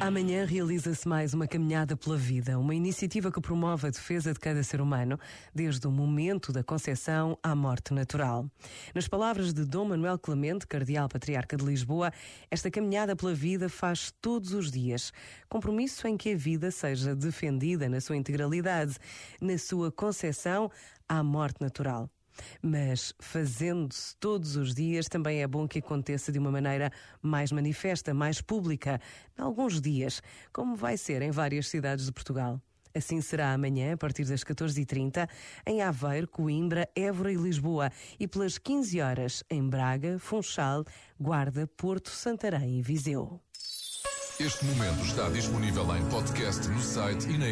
Amanhã realiza-se mais uma caminhada pela vida, uma iniciativa que promove a defesa de cada ser humano, desde o momento da concepção à morte natural. Nas palavras de Dom Manuel Clemente, Cardeal Patriarca de Lisboa, esta caminhada pela vida faz todos os dias. Compromisso em que a vida seja defendida na sua integralidade, na sua concepção à morte natural. Mas fazendo-se todos os dias, também é bom que aconteça de uma maneira mais manifesta, mais pública, em alguns dias, como vai ser em várias cidades de Portugal. Assim será amanhã, a partir das 14h30, em Aveiro, Coimbra, Évora e Lisboa, e pelas 15 horas em Braga, Funchal, Guarda, Porto, Santarém e Viseu. Este momento está disponível em podcast no site e na.